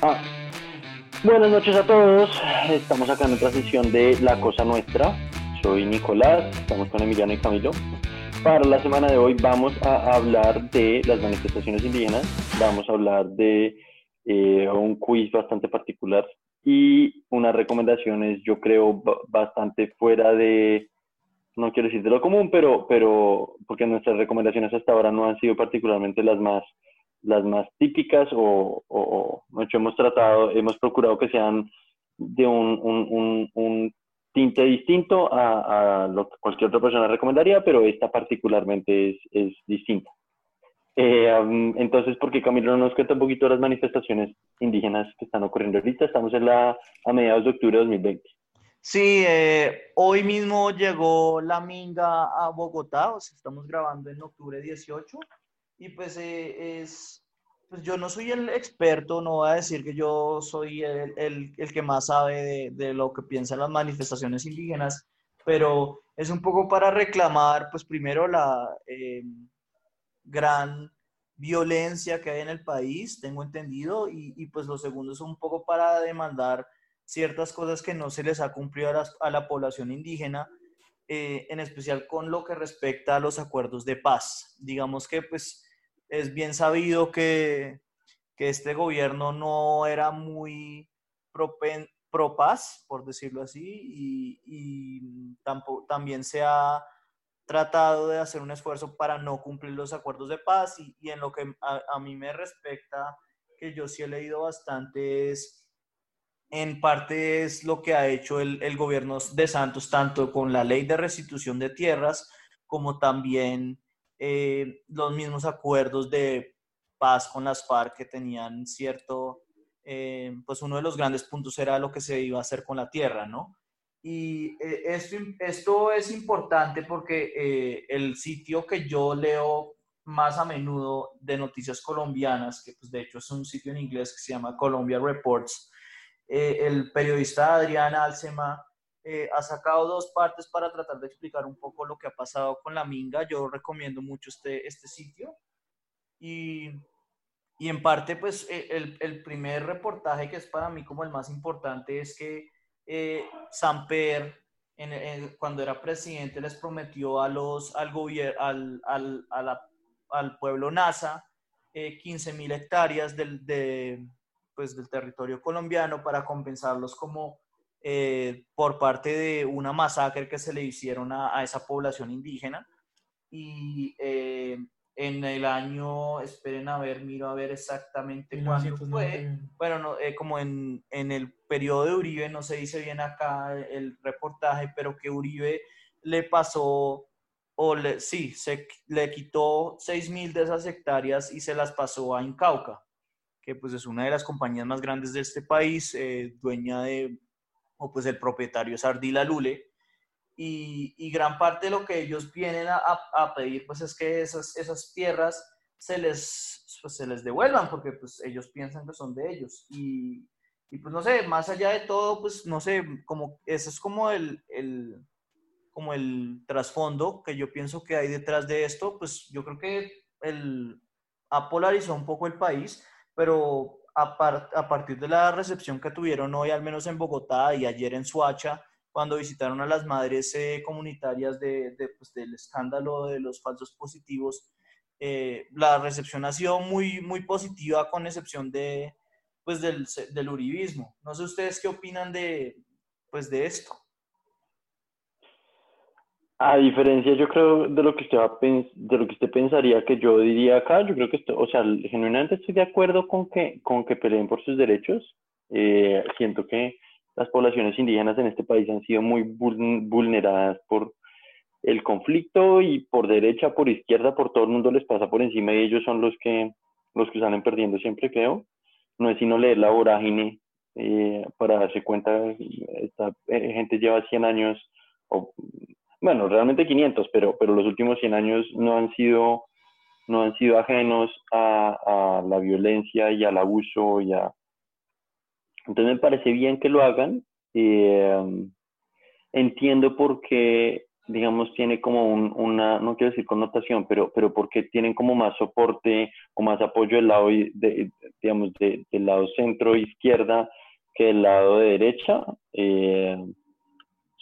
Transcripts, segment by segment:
Ah. Buenas noches a todos. Estamos acá en otra sesión de La Cosa Nuestra. Soy Nicolás, estamos con Emiliano y Camilo. Para la semana de hoy vamos a hablar de las manifestaciones indígenas, vamos a hablar de eh, un quiz bastante particular y unas recomendaciones, yo creo, bastante fuera de, no quiero decir de lo común, pero, pero porque nuestras recomendaciones hasta ahora no han sido particularmente las más las más típicas o, o, hemos tratado, hemos procurado que sean de un, un, un, tinte distinto a, a, lo que cualquier otra persona recomendaría, pero esta particularmente es, es distinta. Eh, entonces, porque Camilo nos cuenta un poquito de las manifestaciones indígenas que están ocurriendo ahorita? Estamos en la, a mediados de octubre de 2020. Sí, eh, hoy mismo llegó la Minga a Bogotá, o sea, estamos grabando en octubre 18 y pues eh, es, pues yo no soy el experto, no voy a decir que yo soy el, el, el que más sabe de, lo que piensan las manifestaciones indígenas, pero es un poco para reclamar, pues primero la eh, gran violencia que hay en el país, tengo entendido, y, y, pues lo segundo es un poco para demandar ciertas cosas que no se les ha cumplido a la, a la población indígena, eh, en especial con lo que respecta a los acuerdos de paz. Digamos que pues es bien sabido que, que este gobierno no era muy pro paz, por decirlo así, y, y tampoco, también se ha tratado de hacer un esfuerzo para no cumplir los acuerdos de paz y, y en lo que a, a, mí me respecta, que yo sí he leído bastante, es en parte es lo que ha hecho el, el gobierno de Santos, tanto con la ley de restitución de tierras como también eh, los mismos acuerdos de paz con las FARC que tenían cierto, eh, pues uno de los grandes puntos era lo que se iba a hacer con la tierra, ¿no? Y eh, esto, esto es importante porque eh, el sitio que yo leo más a menudo de noticias colombianas, que pues de hecho es un sitio en inglés que se llama Colombia Reports, eh, el periodista Adrián Alcema eh, ha sacado dos partes para tratar de explicar un poco lo que ha pasado con la minga. Yo recomiendo mucho este, este sitio. Y, y en parte, pues eh, el, el, primer reportaje que es para mí como el más importante es que eh, Samper, en, en, cuando era presidente, les prometió a los, al, gobierno, al, al, a la, al pueblo NASA eh, 15 mil hectáreas del, de, pues, del territorio colombiano para compensarlos como eh, por parte de una masacre que se le hicieron a, a esa población indígena. Y eh, en el año, esperen a ver, miro a ver exactamente cuándo fue. Bueno, no, eh, como en, en, el periodo de Uribe, no se dice bien acá el reportaje, pero que Uribe le pasó, o le, sí, se, le quitó 6 mil de esas hectáreas y se las pasó a Incauca, que pues es una de las compañías más grandes de este país, eh, dueña de o pues el propietario es Ardila Lule, y, y, gran parte de lo que ellos vienen a, a, pedir pues es que esas, esas tierras se les, pues, se les devuelvan, porque pues ellos piensan que son de ellos. Y, y pues no sé, más allá de todo, pues no sé, como ese es como el, el, como el trasfondo que yo pienso que hay detrás de esto, pues yo creo que el, ha polarizado un poco el país, pero a, par, a, partir de la recepción que tuvieron hoy, al menos en Bogotá y ayer en Suacha, cuando visitaron a las madres eh, comunitarias de, de, pues, del escándalo de los falsos positivos, eh, la recepción ha sido muy, muy positiva con excepción de, pues, del, del uribismo. No sé ustedes qué opinan de, pues, de esto. A diferencia, yo creo, de lo que usted va de lo que usted pensaría que yo diría acá, yo creo que, esto, o sea, genuinamente estoy de acuerdo con que, con que peleen por sus derechos. Eh, siento que las poblaciones indígenas en este país han sido muy vulneradas por el conflicto y por derecha, por izquierda, por todo el mundo les pasa por encima y ellos son los que, los que salen perdiendo siempre, creo. No es sino leer la vorágine eh, para darse cuenta, esta eh, gente lleva 100 años o bueno, realmente 500, pero, pero los últimos 100 años no han sido, no han sido ajenos a, la violencia y al abuso. Y a... Entonces me parece bien que lo hagan. Eh, entiendo por qué digamos, tiene como un, una, no quiero decir connotación, pero, pero porque tienen como más soporte o más apoyo del lado, digamos, del lado centro-izquierda que del lado de derecha. Eh,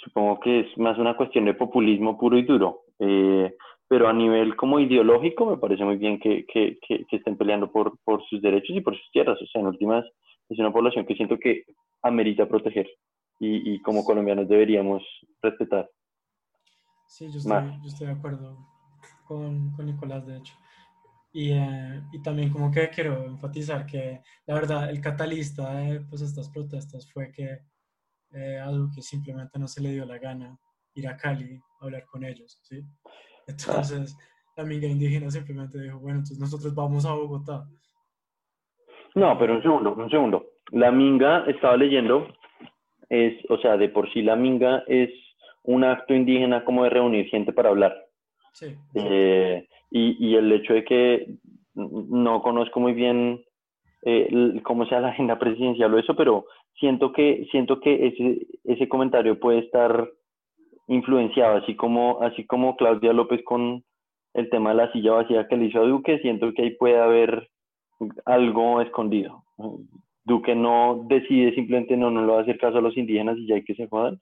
supongo que es más una cuestión de populismo puro y duro. Eh, pero a nivel como ideológico me parece muy bien que, que, que, estén peleando por, por, sus derechos y por sus tierras. O sea, en últimas es una población que siento que amerita proteger y, y como colombianos deberíamos respetar. Sí, yo estoy, yo estoy de acuerdo con, con, Nicolás, de hecho. Y, eh, y, también como que quiero enfatizar que la verdad el catalista de pues, estas protestas fue que eh, algo que simplemente no se le dio la gana ir a Cali a hablar con ellos, ¿sí? Entonces, la amiga indígena simplemente dijo, bueno, entonces nosotros vamos a Bogotá. No, pero un segundo, un segundo. La minga, estaba leyendo, es, o sea, de por sí la minga es un acto indígena como de reunir gente para hablar. Sí. Eh, y, y, el hecho de que no conozco muy bien eh, cómo sea la agenda presidencial o eso, pero siento que, siento que ese, ese comentario puede estar influenciado, así como, así como Claudia López con el tema de la silla vacía que le hizo a Duque, siento que ahí puede haber algo escondido. Duque no decide simplemente no, no le va a hacer caso a los indígenas y ya hay que se jodan.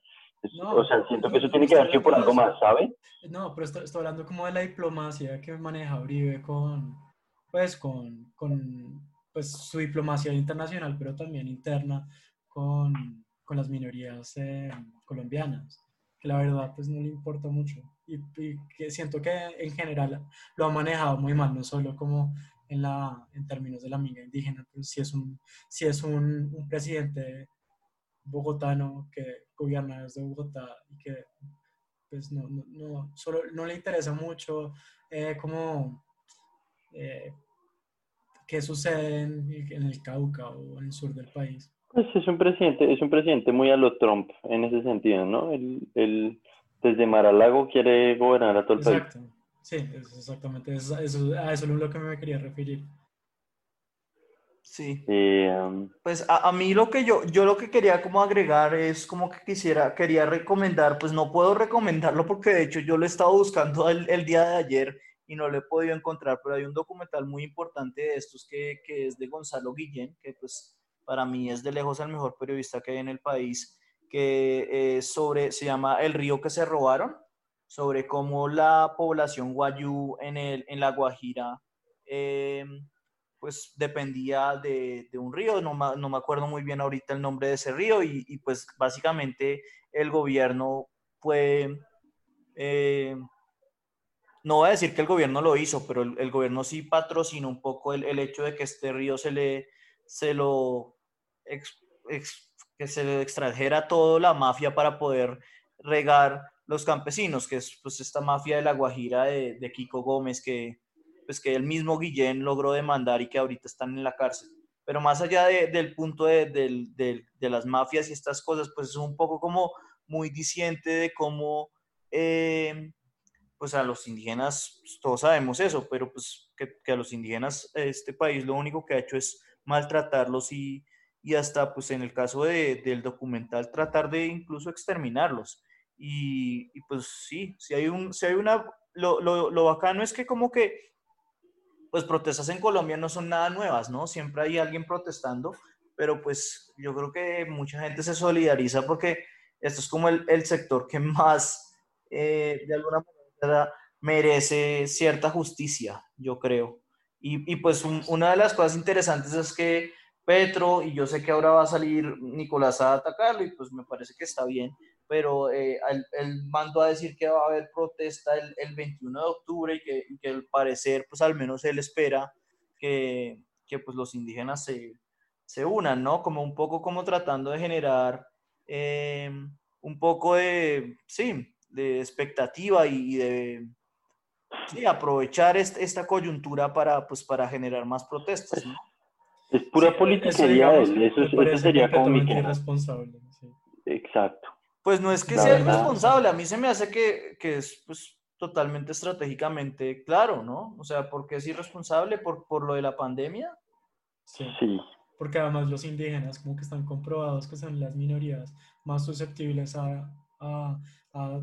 o sea, siento que eso tiene que ver por algo más, ¿sabe? No, pero estoy, hablando como de la diplomacia que maneja Uribe con, pues, con, con pues, su diplomacia internacional, pero también interna con, con las minorías eh, colombianas la verdad pues no le importa mucho y, que siento que en general lo ha manejado muy mal, no solo como en, la, en términos de la amiga indígena, pero si es un, si es un, un presidente bogotano que gobierna desde Bogotá y que pues no, no, no, solo, no le interesa mucho eh, como eh, qué sucede en, en, el Cauca o en el sur del país. Pues es un presidente, es un presidente muy a lo Trump en ese sentido, ¿no? Él, desde Maralago quiere gobernar a todo el Exacto. Sí, exactamente. Eso, eso, a eso es lo que me quería referir. Sí. Um, pues a, a, mí lo que yo, yo lo que quería como agregar es como que quisiera, quería recomendar, pues no puedo recomendarlo porque de hecho yo lo he estado buscando el, el día de ayer y no lo he podido encontrar, pero hay un documental muy importante de estos que, que es de Gonzalo Guillén, que pues para mí es de lejos el mejor periodista que hay en el país, que sobre, se llama El río que se robaron, sobre cómo la población guayú en, el, en la Guajira em, pues dependía de, de un río, no, no, me acuerdo muy bien ahorita el nombre de ese río, y, y pues básicamente el gobierno fue, em, no voy a decir que el gobierno lo hizo, pero el, el gobierno sí patrocinó un poco el, el, hecho de que este río se le se lo que se le extrajera toda la mafia para poder regar los campesinos, que es pues esta mafia de la Guajira de, de Kiko Gómez que pues que el mismo Guillén logró demandar y que ahorita están en la cárcel. Pero más allá de, del punto de, de, de, las mafias y estas cosas, pues es un poco como muy diciente de cómo, eh, pues a los indígenas, pues, todos sabemos eso, pero pues que, que, a los indígenas este país lo único que ha hecho es maltratarlos y, y hasta, pues en el caso de, del documental, tratar de incluso exterminarlos. Y, y, pues sí, si hay, un, si hay una, lo, lo, lo, bacano es que como que, pues protestas en Colombia no son nada nuevas, ¿no? Siempre hay alguien protestando, pero pues yo creo que mucha gente se solidariza porque esto es como el, el sector que más, eh, de alguna manera, merece cierta justicia, yo creo. Y, y pues una de las cosas interesantes es que Petro, y yo sé que ahora va a salir Nicolás a atacarlo, y pues me parece que está bien, pero eh, él, mandó a decir que va a haber protesta el, el 21 de octubre y que, que, al parecer, pues al menos él espera que, que pues los indígenas se, se, unan, ¿no? Como un poco como tratando de generar eh, un poco de, sí, de expectativa y de aprovechar esta coyuntura para, pues, para generar más protestas. Es pura política eso, eso, sería como mi irresponsable. Exacto. Pues no es que sea irresponsable, a mí se me hace que, que es pues, totalmente estratégicamente claro, ¿no? O sea, porque es irresponsable por, por lo de la pandemia. Sí. sí. Porque además los indígenas como que están comprobados que son las minorías más susceptibles a a, a,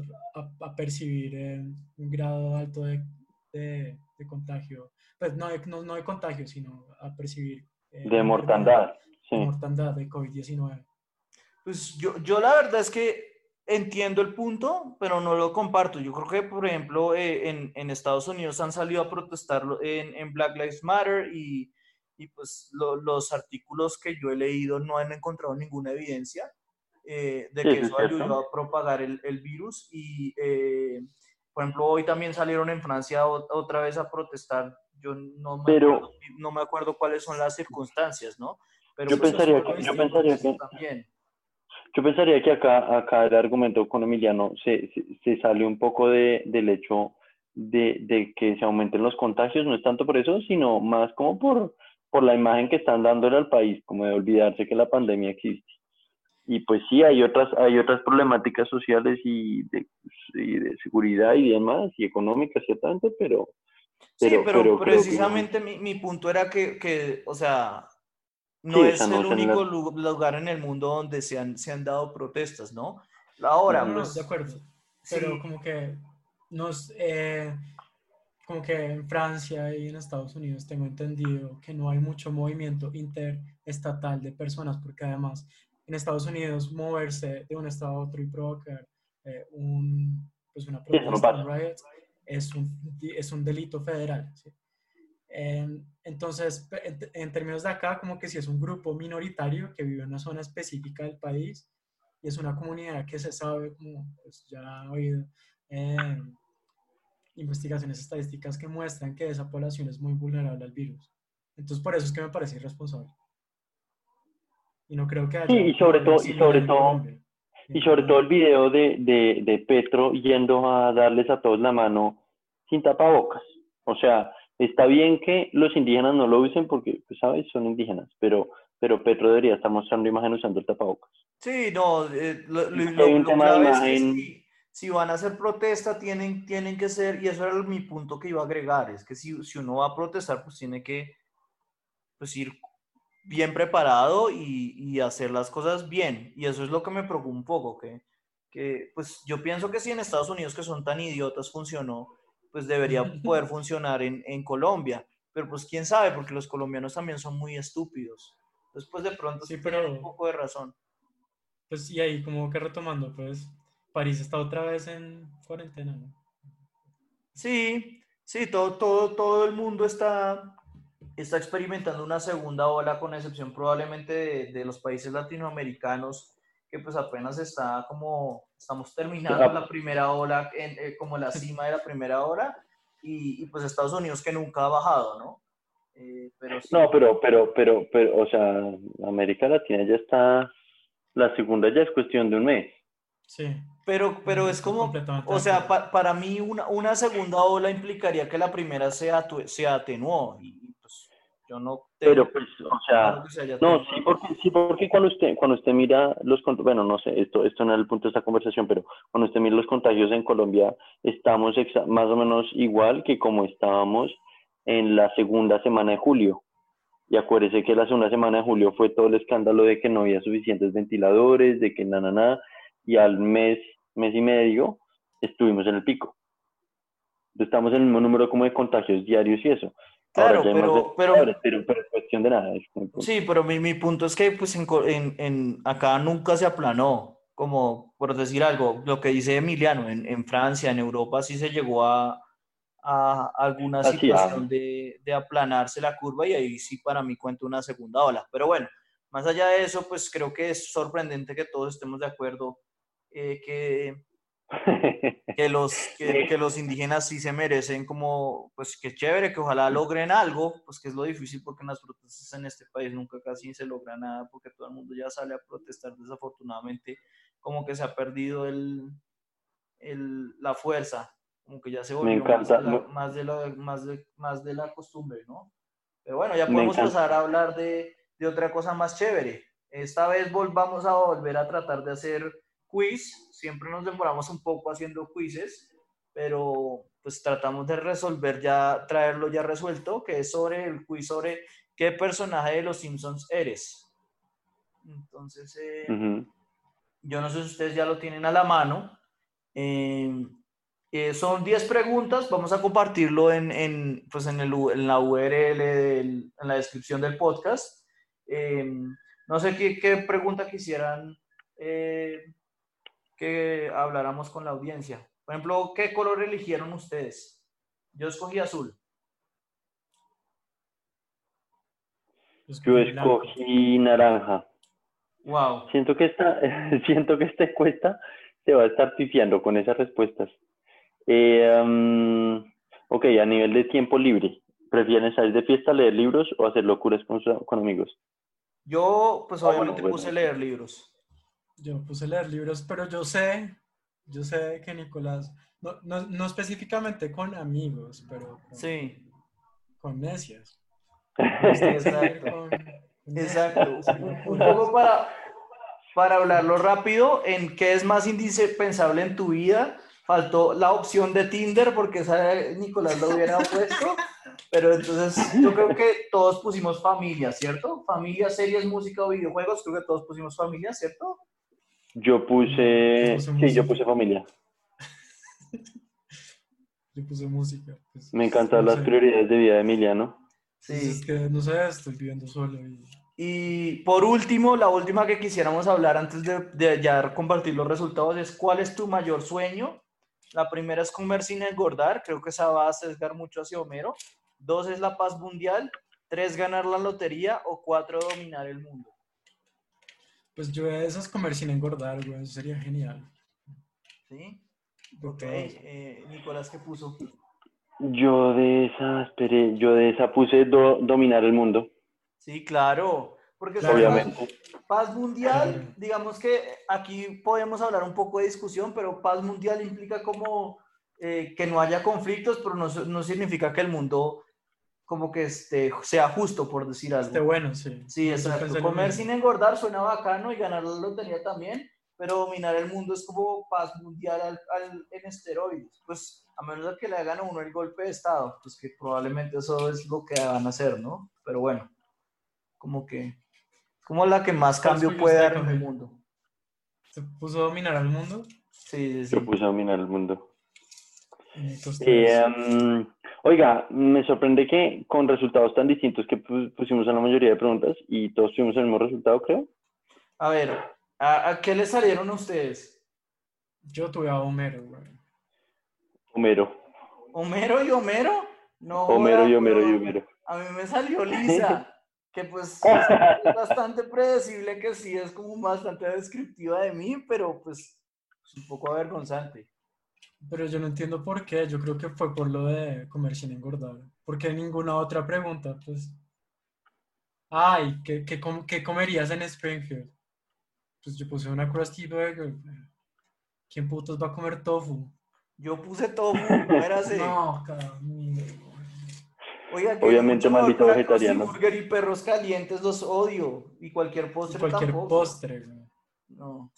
a, percibir eh, un grado alto de, de, contagio, pues no, no, no, de contagio, sino a percibir... Eh, de mortandad. Sí. De mortandad de COVID-19. Pues yo, yo la verdad es que entiendo el punto, pero no lo comparto. Yo creo que, por ejemplo, eh, en, en, Estados Unidos han salido a protestar en, en Black Lives Matter y, y pues los artículos que yo he leído no han encontrado ninguna evidencia eh, de que eso ayudó a propagar el, el virus. Y, eh, por ejemplo, hoy también salieron en Francia otra vez a protestar. Yo no me, acuerdo, no me acuerdo cuáles son las circunstancias, ¿no? Pero yo, pues, pensaría que, yo pensaría que... También yo pensaría que acá, acá el argumento con Emiliano se, se, sale un poco de, del hecho de, de, que se aumenten los contagios, no es tanto por eso, sino más como por, por la imagen que están dándole al país, como de olvidarse que la pandemia existe. Y pues sí, hay otras, hay otras problemáticas sociales y de, y de seguridad y demás, y económicas ciertamente, pero... pero sí, pero, precisamente mi, mi punto era que, que, o sea, no es el único lugar en el mundo donde se han, se han dado protestas, ¿no? Ahora, no, pues, de acuerdo. Pero como que nos, eh, como que en Francia y en Estados Unidos tengo entendido que no hay mucho movimiento interestatal de personas, porque además en Estados Unidos moverse de un estado a otro y provocar eh, un, pues una protesta, un riot, es un, es un delito federal. ¿sí? entonces, en, términos de acá, como que si es un grupo minoritario que vive en una zona específica del país y es una comunidad que se sabe, como pues, ya ha oído, investigaciones estadísticas que muestran que esa población es muy vulnerable al virus. Entonces, por eso es que me parece irresponsable. Y no creo que haya... Sí, y sobre todo, y sobre todo, y sobre todo el video de, de, de Petro yendo a darles a todos la mano sin tapabocas. O sea, Está bien que los indígenas no lo usen porque, pues, ¿sabes? Son indígenas, pero, pero Petro debería estar mostrando imagen usando el tapabocas. Sí, no, eh, lo, lo, es que si, van a hacer protesta, tienen, tienen que ser, y eso era mi punto que iba a agregar, es que si, si uno va a protestar, pues tiene que pues, ir bien preparado y, y, hacer las cosas bien. Y eso es lo que me preocupa un poco, que, que pues yo pienso que si en Estados Unidos, que son tan idiotas, funcionó, pues debería poder funcionar en, en, Colombia. Pero pues quién sabe, porque los colombianos también son muy estúpidos. Después de pronto sí, pero un poco de razón. Pues y ahí como que retomando, pues París está otra vez en cuarentena, ¿no? Sí, sí, todo, todo, todo el mundo está, está experimentando una segunda ola, con excepción probablemente de, de los países latinoamericanos que pues apenas está como, estamos terminando la primera ola, en, eh, como la cima de la primera ola, y, y, pues Estados Unidos que nunca ha bajado, ¿no? Eh, pero No, pero, pero, pero, pero, o sea, América Latina ya está, la segunda ya es cuestión de un mes. Sí. Pero, pero es como, o sea, para mí una, una segunda ola implicaría que la primera se, se atenuó, y no Pero pues, o sea, no, sí porque, sí, porque cuando usted, cuando usted mira los, bueno, no sé, esto, esto no es el punto de esta conversación, pero cuando usted mira los contagios en Colombia, estamos más o menos igual que como estábamos en la segunda semana de julio. Y acuérdese que la segunda semana de julio fue todo el escándalo de que no había suficientes ventiladores, de que nada, nada, y al mes, mes y medio, estuvimos en el pico. Estamos en el mismo número como de contagios diarios y eso. Claro, pero, pero, pero, cuestión de nada. sí, pero mi, mi, punto es que pues en, en, acá nunca se aplanó, como por decir algo, lo que dice Emiliano, en, en Francia, en Europa sí se llegó a, a alguna situación de, de, aplanarse la curva y ahí sí para mí cuento una segunda ola. Pero bueno, más allá de eso, pues creo que es sorprendente que todos estemos de acuerdo eh, que que los, que, los indígenas sí se merecen como, pues qué chévere, que ojalá logren algo, pues que es lo difícil porque en las protestas en este país nunca casi se logra nada porque todo el mundo ya sale a protestar desafortunadamente, como que se ha perdido el, el la fuerza, como que ya se volvió más, de la, más, de la, más, de, más de la costumbre, ¿no? Pero bueno, ya podemos pasar a hablar de, de otra cosa más chévere. Esta vez volvamos a volver a tratar de hacer quiz, siempre nos demoramos un poco haciendo quizzes, pero pues tratamos de resolver ya, traerlo ya resuelto, que es sobre el quiz sobre qué personaje de los Simpsons eres. Entonces, eh, yo no sé si ustedes ya lo tienen a la mano. Eh, eh, son 10 preguntas, vamos a compartirlo en, en, pues en, el, en la URL, en la descripción del podcast. Eh, no sé qué, qué pregunta quisieran eh, que habláramos con la audiencia. Por ejemplo, ¿qué color eligieron ustedes? Yo escogí azul. Yo escogí naranja. Wow. Siento que esta, siento que esta encuesta se va a estar pifiando con esas respuestas. Eh, um, ok, a nivel de tiempo libre, ¿prefieren salir de fiesta, leer libros o hacer locuras con, con amigos? Yo, pues Ah, bueno, obviamente bueno. puse leer libros. Yo puse leer libros, pero yo sé, yo sé que Nicolás, no, no, no específicamente con amigos, pero con, Sí, con necias. exacto. Exacto. Un poco para, para hablarlo rápido, en qué es más indispensable en tu vida. Faltó la opción de Tinder porque esa Nicolás lo hubiera puesto. Pero entonces yo creo que todos pusimos familia, ¿cierto? Familia, series, música o videojuegos. Creo que todos pusimos familia, ¿cierto? Yo puse, Yo puse sí, música. yo puse familia. Yo puse música. pues, Me encantan no las sé. prioridades de vida de Emiliano. Pues Es que no sé, estoy viviendo solo y Y por último, la última que quisiéramos hablar antes de, de ya compartir los resultados es ¿cuál es tu mayor sueño? La primera es comer sin engordar, creo que esa va a sesgar mucho hacia Homero. Dos es la paz mundial. Tres, ganar la lotería. O cuatro, dominar el mundo. Pues yo de esas comer sin engordar, güey, eso sería genial. ¿Sí? De Ok, eh, Nicolás, ¿qué puso? Yo de esa, esperé, yo de esa puse do- dominar el mundo, Sí, claro. Porque Claro. obviamente. Paz mundial, digamos que aquí podemos hablar un poco de discusión, pero paz mundial implica como eh, que no haya conflictos, pero no, no significa que el mundo como que este, sea justo, por decir algo. Esté bueno, sí. Sí, exacto. Comer sin engordar suena bacano y ganar la lotería también, pero dominar el mundo es como paz mundial al- al- en esteroides. Pues a menos de que le hagan a uno el golpe de Estado, pues que probablemente eso es lo que van a hacer, ¿no? Pero bueno, como que, como la que más ¿Cuál cambio puede dar en el mundo. ¿Se puso a dominar al mundo? Sí, sí, sí. Yo puse dominar el mundo. Entonces, Eh, um, oiga, me sorprende que con resultados tan distintos que pu- pusimos en la mayoría de preguntas y todos tuvimos el mismo resultado, creo. A ver, ¿a, a qué le salieron a ustedes? yo tuve a Homero, güey. Homero. ¿Homero y Homero? No, Homero y Homero y. Homero. A mí me salió Lisa, que pues es bastante predecible, que sí es como bastante descriptiva de mí, pero pues es un poco avergonzante. Pero yo no entiendo por qué. Yo creo que fue por lo de comer sin engordar. Porque ninguna otra pregunta, pues. Ay, ¿qué, qué, com- qué comerías en Springfield? Pues yo puse una Krusty Burger. ¿Quién putos va a comer tofu? Yo puse tofu, no era así. No, güey. Oiga, que Obviamente maldito vegetariano. Burger y perros calientes los odio. Y cualquier postre Cualquier tampoco. postre, güey. No.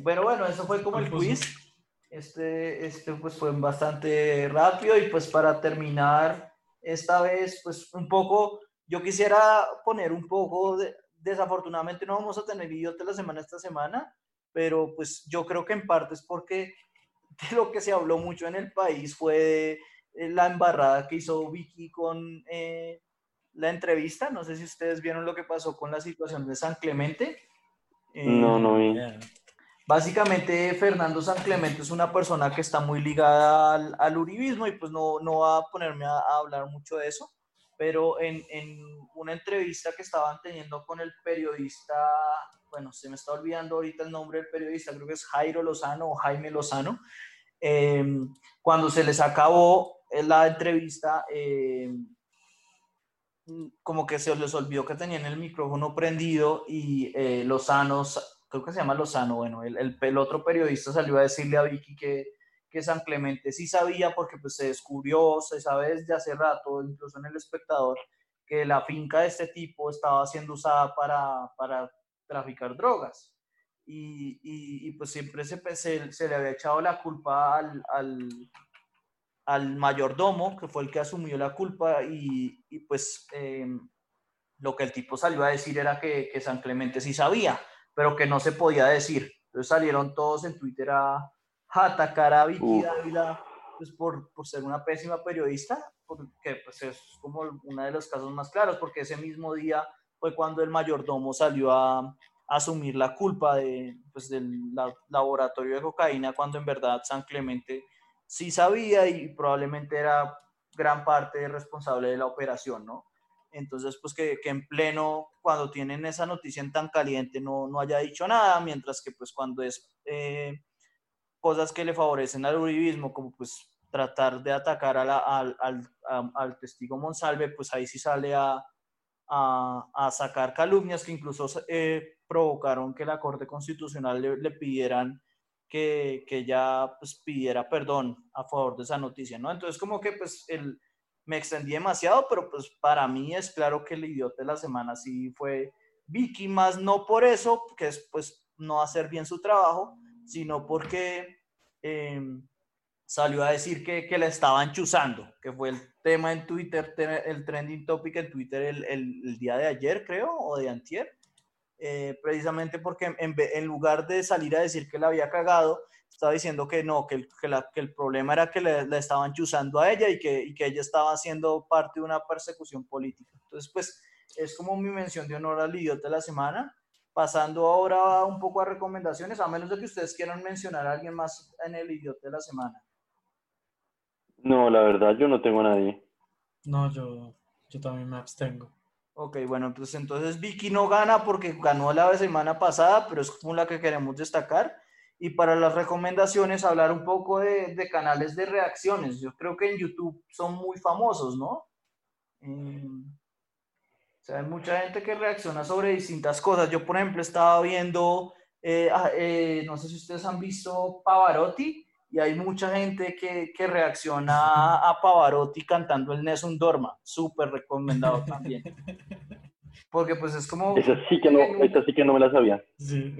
Bueno, bueno, eso fue como el quiz. Este, este pues fue bastante rápido y pues para terminar esta vez, pues un poco, yo quisiera poner un poco, de- desafortunadamente no vamos a tener idiota la semana esta semana, pero pues yo creo que en parte es porque de lo que se habló mucho en el país fue de, eh, la embarrada que hizo Vicky con eh, la entrevista. No sé si ustedes vieron lo que pasó con la situación de San Clemente. Eh, No, no vi. Básicamente, Fernando San Clemente es una persona que está muy ligada al, al uribismo y pues no, no va a ponerme a, a hablar mucho de eso, pero en, en una entrevista que estaban teniendo con el periodista, bueno, se me está olvidando ahorita el nombre del periodista, creo que es Jairo Lozano o Jaime Lozano, eh, cuando se les acabó eh, la entrevista, eh, como que se les olvidó que tenían el micrófono prendido y eh, Lozano, creo que se llama Lozano, bueno, el, el, el otro periodista salió a decirle a Vicky que, que San Clemente sí sabía porque pues se descubrió, se sabe desde hace rato, incluso en el espectador, que la finca de este tipo estaba siendo usada para, para traficar drogas. Y, y, y, pues siempre se, se, se, le había echado la culpa al, al, al, mayordomo, que fue el que asumió la culpa, y, y pues eh, lo que el tipo salió a decir era que, que, San Clemente sí sabía. Pero que no se podía decir. Entonces salieron todos en Twitter a, atacar a Vicky Dávila pues, por, por, ser una pésima periodista, porque pues, es como uno de los casos más claros, porque ese mismo día fue cuando el mayordomo salió a, asumir la culpa de, pues, del laboratorio de cocaína, cuando en verdad San Clemente sí sabía y probablemente era gran parte responsable de la operación, ¿no? Entonces, pues que, que, en pleno, cuando tienen esa noticia en tan caliente, no, no haya dicho nada, mientras que pues cuando es eh, cosas que le favorecen al uribismo, como pues tratar de atacar a al, al, al, testigo Monsalve, pues ahí sí sale a, a, a sacar calumnias que incluso eh, provocaron que la Corte Constitucional le, le pidieran que, que ya pues, pidiera perdón a favor de esa noticia, ¿no? Entonces, como que pues el me extendí demasiado, pero pues para mí es claro que el idiota de la semana sí fue Vicky, más no por eso, que es pues no hacer bien su trabajo, sino porque em, salió a decir que, que la estaban chuzando, que fue el tema en Twitter, el trending topic en Twitter el, el, día de ayer, creo, o de antier, eh, precisamente porque en, en, lugar de salir a decir que la había cagado, estaba diciendo que no, que el, que la, que el problema era que le, le, estaban chuzando a ella y que, y que ella estaba haciendo parte de una persecución política. Entonces, pues es como mi mención de honor al idiota de la semana. Pasando ahora un poco a recomendaciones, a menos de que ustedes quieran mencionar a alguien más en el idiota de la semana. No, la verdad, yo no tengo a nadie. No, yo, yo también me abstengo. Ok, bueno, pues entonces Vicky no gana porque ganó la semana pasada, pero es como la que queremos destacar. Y para las recomendaciones, hablar un poco de, de, canales de reacciones. Yo creo que en YouTube son muy famosos, ¿no? O sea, hay mucha gente que reacciona sobre distintas cosas. Yo, por ejemplo, estaba viendo, eh, ah, eh, no sé si ustedes han visto Pavarotti, y hay mucha gente que, que reacciona a, Pavarotti cantando el Nessun Dorma. Súper recomendado también. Porque pues es como... Esa sí que no, esa sí que no me la sabía.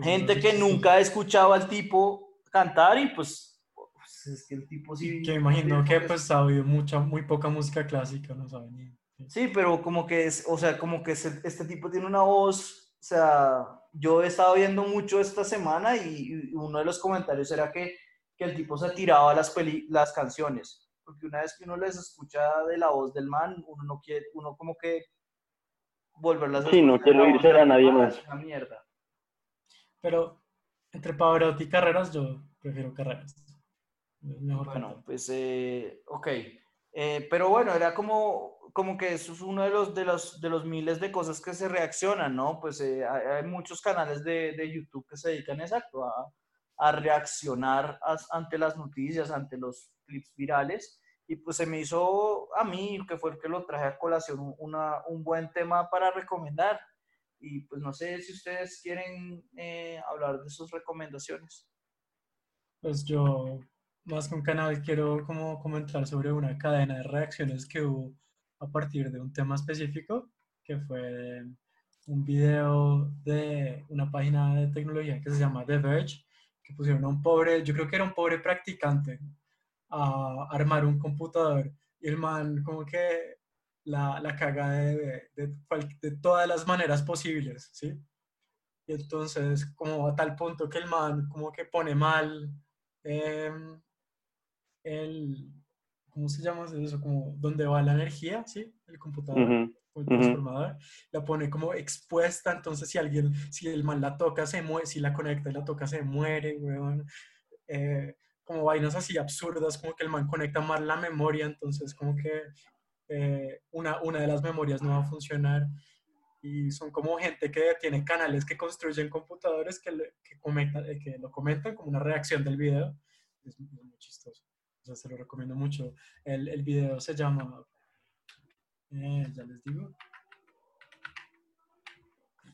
gente que nunca ha escuchado al tipo cantar y pues, pues es que el tipo sí... Que imagino que pues ha oído mucha, muy poca música clásica, no sabe ni... Sí, pero como que es, o sea, como que este tipo tiene una voz, o sea, yo he estado viendo mucho esta semana y, uno de los comentarios era que, que el tipo se tiraba las, peli, las canciones, porque una vez que uno les escucha de la voz del man, uno no quiere, uno como que volverlas a Sí, no quiero irse a nadie más. una mierda. Pero entre Pavarotti y Carreras, yo prefiero Carreras. Mejor bueno, pues, eh, ok. Eh, pero bueno, era como, como que eso es uno de los, de, los, de los miles de cosas que se reaccionan, ¿no? Pues eh, hay, muchos canales de, de, YouTube que se dedican exacto a, a reaccionar ante las noticias, ante los clips virales y pues se me hizo a mí, que fue el que lo traje a colación, una, un buen tema para recomendar. Y pues no sé si ustedes quieren eh, hablar de sus recomendaciones. Pues yo, más un canal, quiero como comentar sobre una cadena de reacciones que hubo a partir de un tema específico, que fue un video de una página de tecnología que se llama The Verge, que pusieron a un pobre, yo creo que era un pobre practicante, a armar un computador y el man como que la, la caga de, de, de, todas las maneras posibles, ¿sí? Y entonces como a tal punto que el man como que pone mal em, el, ¿cómo se llama eso? Como donde va la energía, ¿sí? El computador. el transformador, la pone como expuesta, entonces si alguien, si el man la toca, se muere, si la conecta y la toca, se muere, weón. Eh, como vainas así absurdas, como que el man conecta mal la memoria, entonces como que eh, una, una de las memorias no va a funcionar. Y son como gente que tiene canales que construyen computadores que, que, comentan, eh, que lo comentan como una reacción del video. Es, muy chistoso. O sea, se lo recomiendo mucho. El, el video se llama, eh, ya les digo.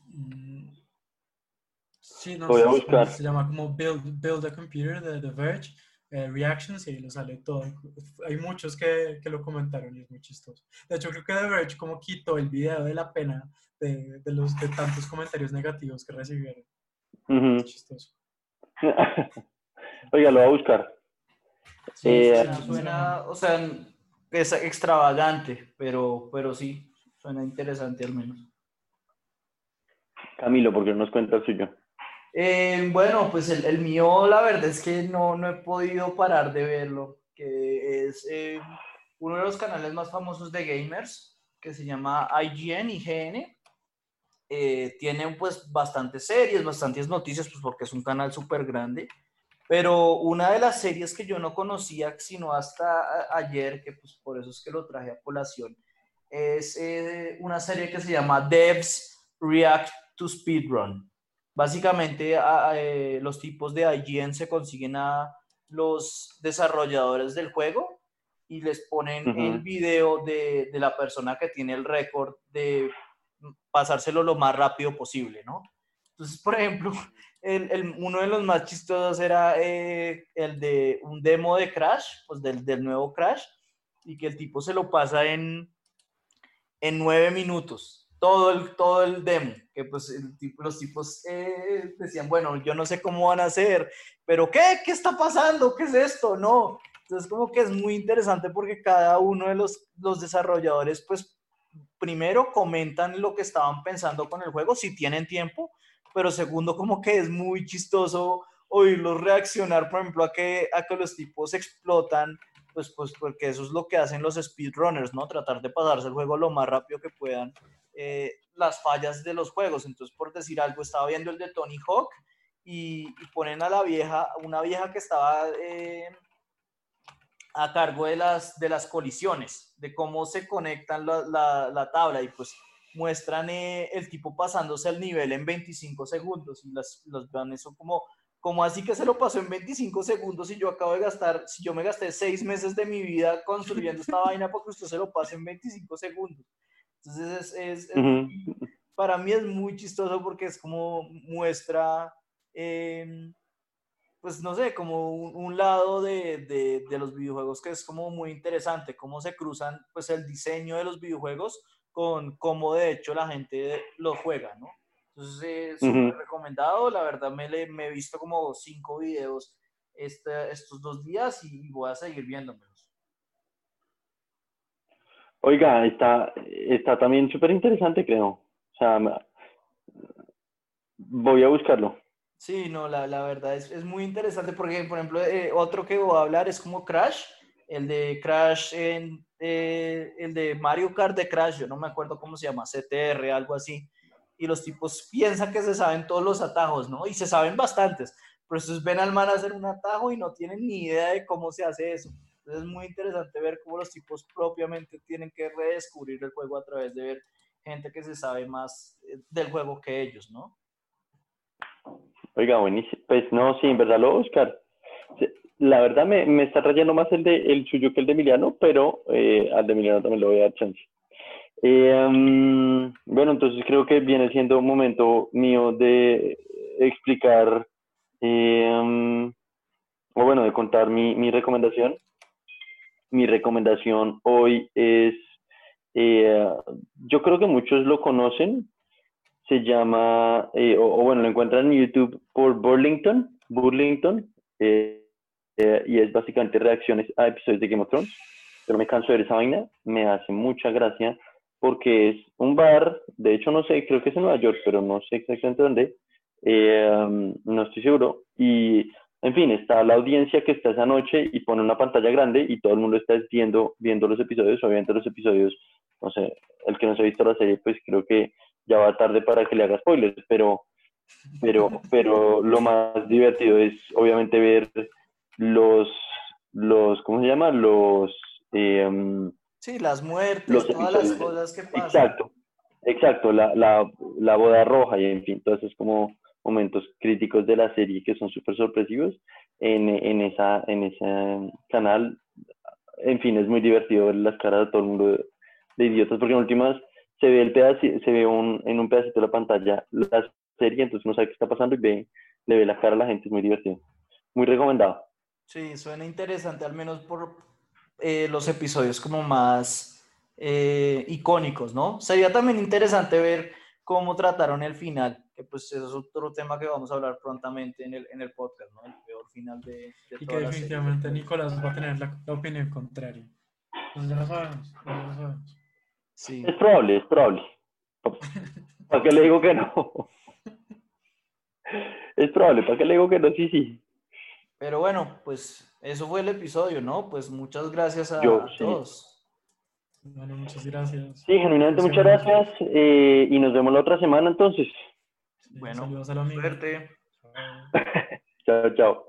Mm, Sí, no, Voy a buscar. Se llama como Build, Build a Computer de The Verge. Eh, reactions y ahí lo sale todo. Hay muchos que, que, lo comentaron y es muy chistoso. De hecho, creo que The Verge como quitó el video de la pena de, de los de tantos comentarios negativos que recibieron. Uh Chistoso. Oiga, lo voy a buscar. Sí, eh, suena, o sea, es extravagante, pero, pero sí, suena interesante al menos. Camilo, porque no nos cuenta el suyo? Eh, bueno, pues el, mío, la verdad es que no, no he podido parar de verlo, que es eh, uno de los canales más famosos de gamers, que se llama IGN, IGN. Eh, tiene pues bastantes series, bastantes noticias, pues porque es un canal súper grande. Pero una de las series que yo no conocía, sino hasta ayer, que pues por eso es que lo traje a colación, es eh, una serie que se llama Devs React to Speedrun. Básicamente eh, los tipos de IGN se consiguen a los desarrolladores del juego y les ponen el video de, de, la persona que tiene el récord de pasárselo lo más rápido posible, ¿no? Entonces, por ejemplo, el, el, uno de los más chistosos era eh, el de un demo de Crash, pues del, del, nuevo Crash, y que el tipo se lo pasa en, en nueve minutos, todo el, todo el demo, que pues el los tipos eh, decían, bueno, yo no sé cómo van a hacer, pero ¿qué? ¿Qué está pasando? ¿Qué es esto? No. Entonces como que es muy interesante porque cada uno de los, los desarrolladores pues primero comentan lo que estaban pensando con el juego, si tienen tiempo, pero segundo, como que es muy chistoso oírlos reaccionar, por ejemplo, a que, a que los tipos explotan, pues, pues porque eso es lo que hacen los speedrunners, ¿no? Tratar de pasarse el juego lo más rápido que puedan, eh, las fallas de los juegos. Entonces, por decir algo, estaba viendo el de Tony Hawk y, ponen a la vieja, una vieja que estaba eh, a cargo de las, de las colisiones, de cómo se conectan la, la, la tabla y pues muestran eh, el tipo pasándose el nivel en 25 segundos y las, los planes son como, como así que se lo pasó en 25 segundos y yo acabo de gastar, si yo me gasté seis meses de mi vida construyendo esta vaina porque usted se lo pase en 25 segundos. Entonces, es, para mí es muy chistoso porque es como muestra, em, pues no sé, como un, lado de, de, de, los videojuegos que es como muy interesante, cómo se cruzan pues el diseño de los videojuegos con cómo de hecho la gente lo juega, ¿no? Entonces, es súper recomendado. La verdad, me, me, he visto como cinco videos este, estos dos días y voy a seguir viéndomelos. Oiga, está, está también súper interesante, creo. O sea, voy a buscarlo. Sí, no, la, la verdad es, es, muy interesante porque, por ejemplo, eh, otro que voy a hablar es como Crash, el de Crash en eh, el de Mario Kart de Crash, yo no me acuerdo cómo se llama, CTR, algo así, y los tipos piensan que se saben todos los atajos, ¿no? Y se saben bastantes, pero entonces ven al man hacer un atajo y no tienen ni idea de cómo se hace eso. Entonces es muy interesante ver cómo los tipos propiamente tienen que redescubrir el juego a través de ver gente que se sabe más eh, del juego que ellos, ¿no? Oiga, buenísimo. Pues no, sí, en verdad lo Oscar la verdad me, me, está trayendo más el de el suyo que el de Emiliano, pero eh, al de Emiliano también le voy a dar chance. Eh, bueno, entonces creo que viene siendo un momento mío de explicar, eh, o bueno, de contar mi, mi, recomendación. Mi recomendación hoy es, eh, yo creo que muchos lo conocen, se llama, eh, o, o, bueno, lo encuentran en YouTube por Burlington, Burlington. Eh, y es básicamente reacciones a episodios de Game of Thrones. Pero me canso de ver esa vaina, me hace mucha gracia porque es un bar, de hecho no sé, creo que es en Nueva York, pero no sé exactamente dónde, eh, um, no estoy seguro. Y en fin, está la audiencia que está esa noche y pone una pantalla grande y todo el mundo está viendo, viendo los episodios. Obviamente los episodios, no sé, el que no se ha visto la serie, pues creo que ya va tarde para que le haga spoilers, pero, pero, pero lo más divertido es obviamente ver los, los ¿cómo se llama? Los... Eh, sí, las muertes, todas las cosas que pasan. Exacto, exacto, la, la, la boda roja y en fin, todos esos como momentos críticos de la serie que son súper sorpresivos en, en, esa, en ese canal. En fin, es muy divertido ver las caras de todo el mundo de, idiotas, porque en últimas se ve el pedacito, se ve un, en un pedacito de la pantalla la serie, entonces uno sabe qué está pasando y ve, le ve la cara a la gente, es muy divertido. Muy recomendado. Sí, suena interesante, al menos por eh, los episodios como más eh, icónicos, ¿no? Sería también interesante ver cómo trataron el final, que pues eso es otro tema que vamos a hablar prontamente en el, en el podcast, ¿no? El peor final de, de Y que definitivamente Nicolás va a tener la, la opinión contraria. Pues ya lo sabemos, ya lo sabemos. Sí. Es probable, es probable. ¿Para qué le digo que no? Es probable, ¿para qué le digo que no? Sí, sí. Pero bueno, pues eso fue el episodio, ¿no? Pues muchas gracias a, Yo, a sí. todos. Bueno, muchas gracias. Sí, genuinamente muchas gracias eh, y nos vemos la otra semana entonces. Sí, Bueno, saludos a la amiga. Suerte. Chao, chao.